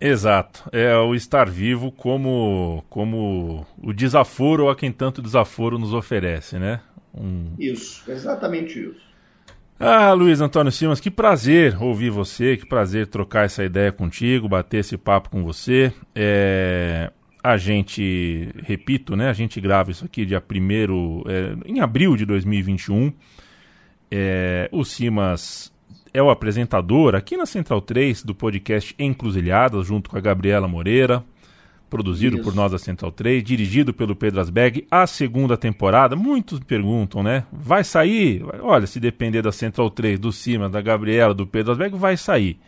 S1: Exato. É o estar vivo como, como o desaforo a quem tanto desaforo nos oferece, né?
S2: Um... Isso, exatamente isso.
S1: Ah, Luiz Antônio Simas, que prazer ouvir você, que prazer trocar essa ideia contigo, bater esse papo com você. É, a gente, repito, né, a gente grava isso aqui dia 1 é, em abril de 2021. É, o Simas é o apresentador aqui na Central 3 do podcast Encruzilhadas, junto com a Gabriela Moreira produzido Isso. por nós da Central 3, dirigido pelo Pedro Asberg, a segunda temporada. Muitos perguntam, né? Vai sair? Olha, se depender da Central 3, do Cima, da Gabriela, do Pedro Asberg, vai sair.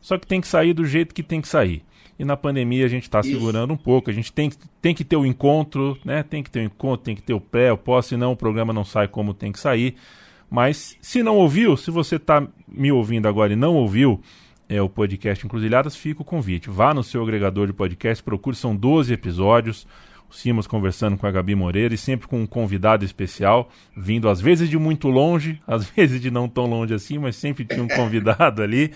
S1: Só que tem que sair do jeito que tem que sair. E na pandemia a gente está segurando um pouco, a gente tem, tem que ter o encontro, né? Tem que ter o encontro, tem que ter o pré, o pós, senão o programa não sai como tem que sair. Mas se não ouviu, se você está me ouvindo agora e não ouviu, é o podcast Encruzilhadas, fica o convite. Vá no seu agregador de podcast, procure, são 12 episódios. O Simas conversando com a Gabi Moreira e sempre com um convidado especial, vindo às vezes de muito longe, às vezes de não tão longe assim, mas sempre tinha um convidado ali.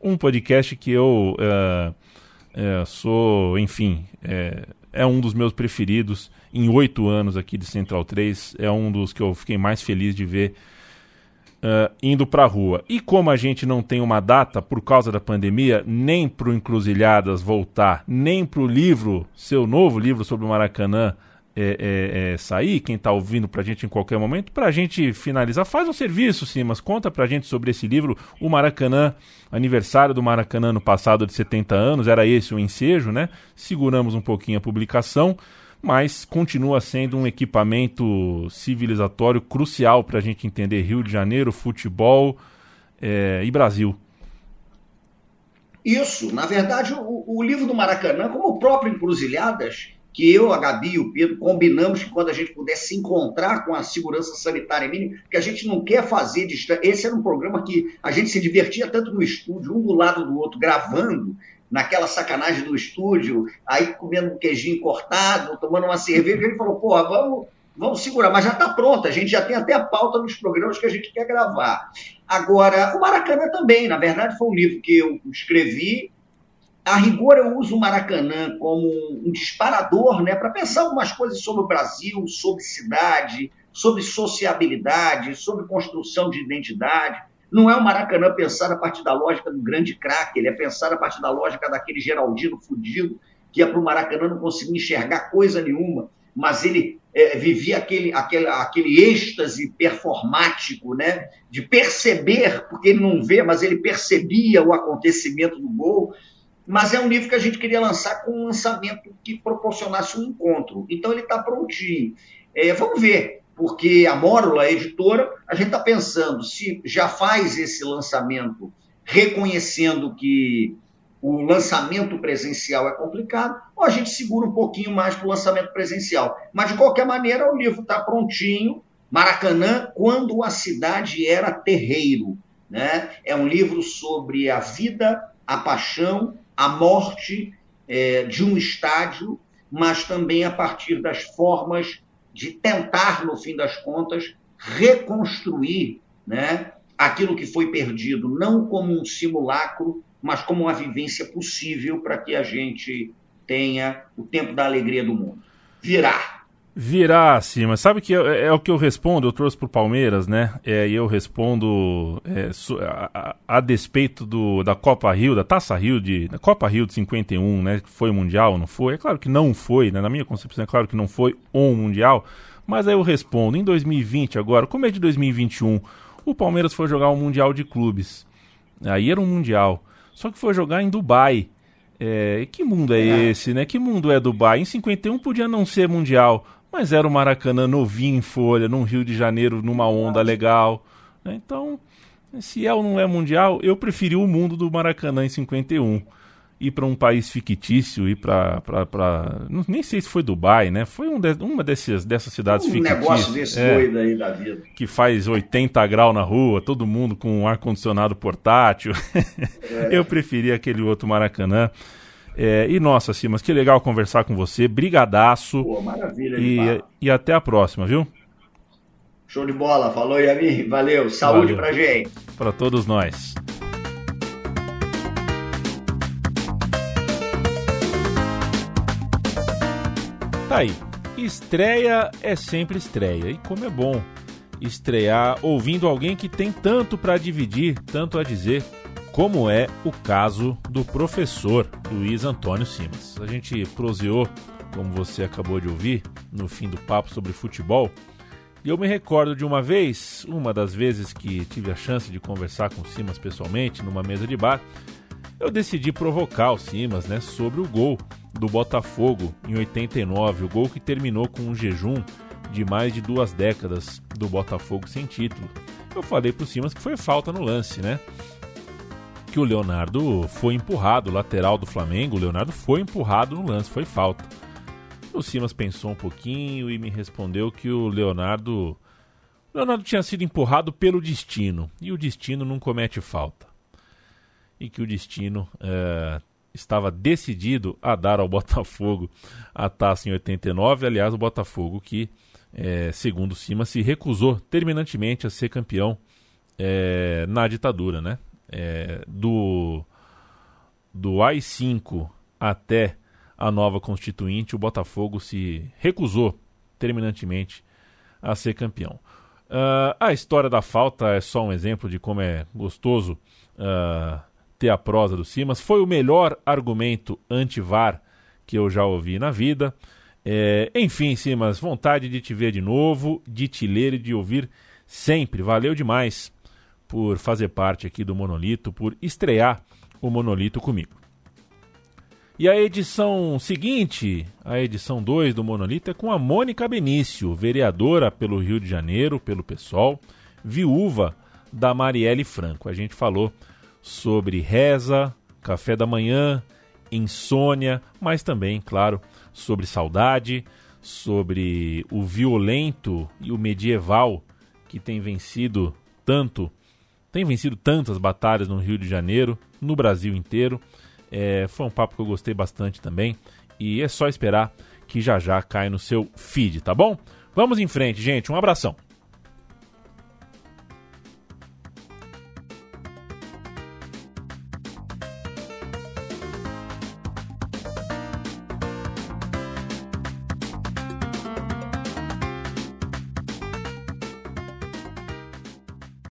S1: Um podcast que eu uh, uh, sou, enfim, é, é um dos meus preferidos em oito anos aqui de Central 3. É um dos que eu fiquei mais feliz de ver uh, indo para a rua. E como a gente não tem uma data por causa da pandemia, nem para o Encruzilhadas voltar, nem para o livro, seu novo livro sobre o Maracanã, é, é, é, sair, quem está ouvindo para a gente em qualquer momento, para a gente finalizar, faz um serviço, Simas, conta para a gente sobre esse livro, o Maracanã, aniversário do Maracanã no passado de 70 anos, era esse o ensejo, né? Seguramos um pouquinho a publicação, mas continua sendo um equipamento civilizatório crucial para a gente entender Rio de Janeiro, futebol é, e Brasil.
S2: Isso, na verdade, o, o, livro do Maracanã, como o próprio Encruzilhadas, que eu, a Gabi e o Pedro combinamos que quando a gente pudesse se encontrar com a segurança sanitária mínima, que a gente não quer fazer. Esse era um programa que a gente se divertia tanto no estúdio, um do lado do outro, gravando, naquela sacanagem do estúdio, aí comendo um queijinho cortado, tomando uma cerveja, ele falou, porra, vamos, vamos segurar, mas já está pronta, a gente já tem até a pauta nos programas que a gente quer gravar. Agora, o Maracanã também, na verdade, foi um livro que eu escrevi. A rigor, eu uso o Maracanã como um disparador né, para pensar algumas coisas sobre o Brasil, sobre cidade, sobre sociabilidade, sobre construção de identidade. Não é o Maracanã pensar a partir da lógica do grande craque, ele é pensar a partir da lógica daquele Geraldino fudido, que ia para o Maracanã não conseguia enxergar coisa nenhuma, mas ele é, vivia aquele, aquele, aquele êxtase performático, né? de perceber, porque ele não vê, mas ele percebia o acontecimento do gol. Mas é um livro que a gente queria lançar com um lançamento que proporcionasse um encontro. Então ele está prontinho. É, vamos ver porque a Mórula, a editora, a gente está pensando se já faz esse lançamento reconhecendo que o lançamento presencial é complicado, ou a gente segura um pouquinho mais para o lançamento presencial. Mas, de qualquer maneira, o livro está prontinho. Maracanã, quando a cidade era terreiro. Né? É um livro sobre a vida, a paixão, a morte é, de um estádio, mas também a partir das formas de tentar, no fim das contas, reconstruir né, aquilo que foi perdido, não como um simulacro, mas como uma vivência possível para que a gente tenha o tempo da alegria do mundo. Virar.
S1: Virar acima. Sabe que é, é, o que eu respondo, eu trouxe pro Palmeiras, né? É, e eu respondo é, a, a, a, despeito do, da Copa Rio, da Taça Rio, de, da Copa Rio de 51, né? Que foi mundial, não foi? É claro que não foi, né? Na minha concepção, é claro que não foi um mundial. Mas aí eu respondo, em 2020 agora, como é de 2021, o Palmeiras foi jogar um Mundial de Clubes. Aí era um Mundial. Só que foi jogar em Dubai. É, que mundo é, é esse, né? Que mundo é Dubai? Em 51 podia não ser Mundial mas era o Maracanã novinho em folha, num Rio de Janeiro, numa onda legal. Né? Então, se é ou não é mundial, eu preferi o mundo do Maracanã em 51. ir para um país fictício, ir para. Nem sei se foi Dubai, né? Foi um de, uma dessas, dessas cidades
S2: um
S1: fictícias.
S2: Um negócio desse é, doido aí da vida.
S1: Que faz 80 graus na rua, todo mundo com um ar-condicionado portátil. É. Eu preferia aquele outro Maracanã. É, e nossa, Simas, que legal conversar com você. Brigadaço.
S2: Pô, maravilha.
S1: E, e até a próxima, viu?
S2: Show de bola. Falou, Yami. Valeu. Saúde Valeu. pra gente.
S1: Para todos nós. Tá aí. Estreia é sempre estreia. E como é bom estrear ouvindo alguém que tem tanto para dividir, tanto a dizer, como é o caso do professor Luiz Antônio Simas. A gente proseou, como você acabou de ouvir, no fim do papo sobre futebol. E eu me recordo de uma vez, uma das vezes que tive a chance de conversar com o Simas pessoalmente numa mesa de bar, eu decidi provocar o Simas né, sobre o gol do Botafogo em 89, o gol que terminou com um jejum de mais de duas décadas do Botafogo sem título. Eu falei pro Simas que foi falta no lance, né? Que o Leonardo foi empurrado, o lateral do Flamengo, o Leonardo foi empurrado no lance, foi falta. O Simas pensou um pouquinho e me respondeu que o Leonardo. O Leonardo tinha sido empurrado pelo destino e o destino não comete falta. E que o destino é, estava decidido a dar ao Botafogo a taça em 89. Aliás, o Botafogo que, é, segundo Cima, se recusou terminantemente a ser campeão é, na ditadura, né? É, do, do AI-5 até a nova Constituinte, o Botafogo se recusou terminantemente a ser campeão. Uh, a história da falta é só um exemplo de como é gostoso uh, ter a prosa do Simas. Foi o melhor argumento anti-VAR que eu já ouvi na vida. É, enfim, Simas, vontade de te ver de novo, de te ler e de ouvir sempre. Valeu demais por fazer parte aqui do Monolito, por estrear o Monolito comigo. E a edição seguinte, a edição 2 do Monolito, é com a Mônica Benício, vereadora pelo Rio de Janeiro, pelo PSOL, viúva da Marielle Franco. A gente falou sobre reza, café da manhã, insônia, mas também, claro, sobre saudade, sobre o violento e o medieval que tem vencido tanto, tem vencido tantas batalhas no Rio de Janeiro, no Brasil inteiro. É, foi um papo que eu gostei bastante também e é só esperar que já já cai no seu feed, tá bom? Vamos em frente, gente. Um abração.